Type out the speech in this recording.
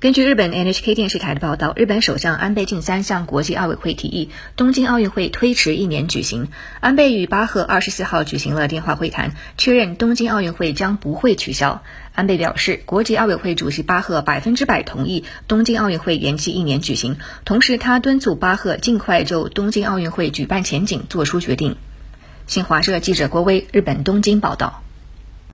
根据日本 NHK 电视台的报道，日本首相安倍晋三向国际奥委会提议，东京奥运会推迟一年举行。安倍与巴赫二十四号举行了电话会谈，确认东京奥运会将不会取消。安倍表示，国际奥委会主席巴赫百分之百同意东京奥运会延期一年举行，同时他敦促巴赫尽快就东京奥运会举办前景做出决定。新华社记者郭威，日本东京报道。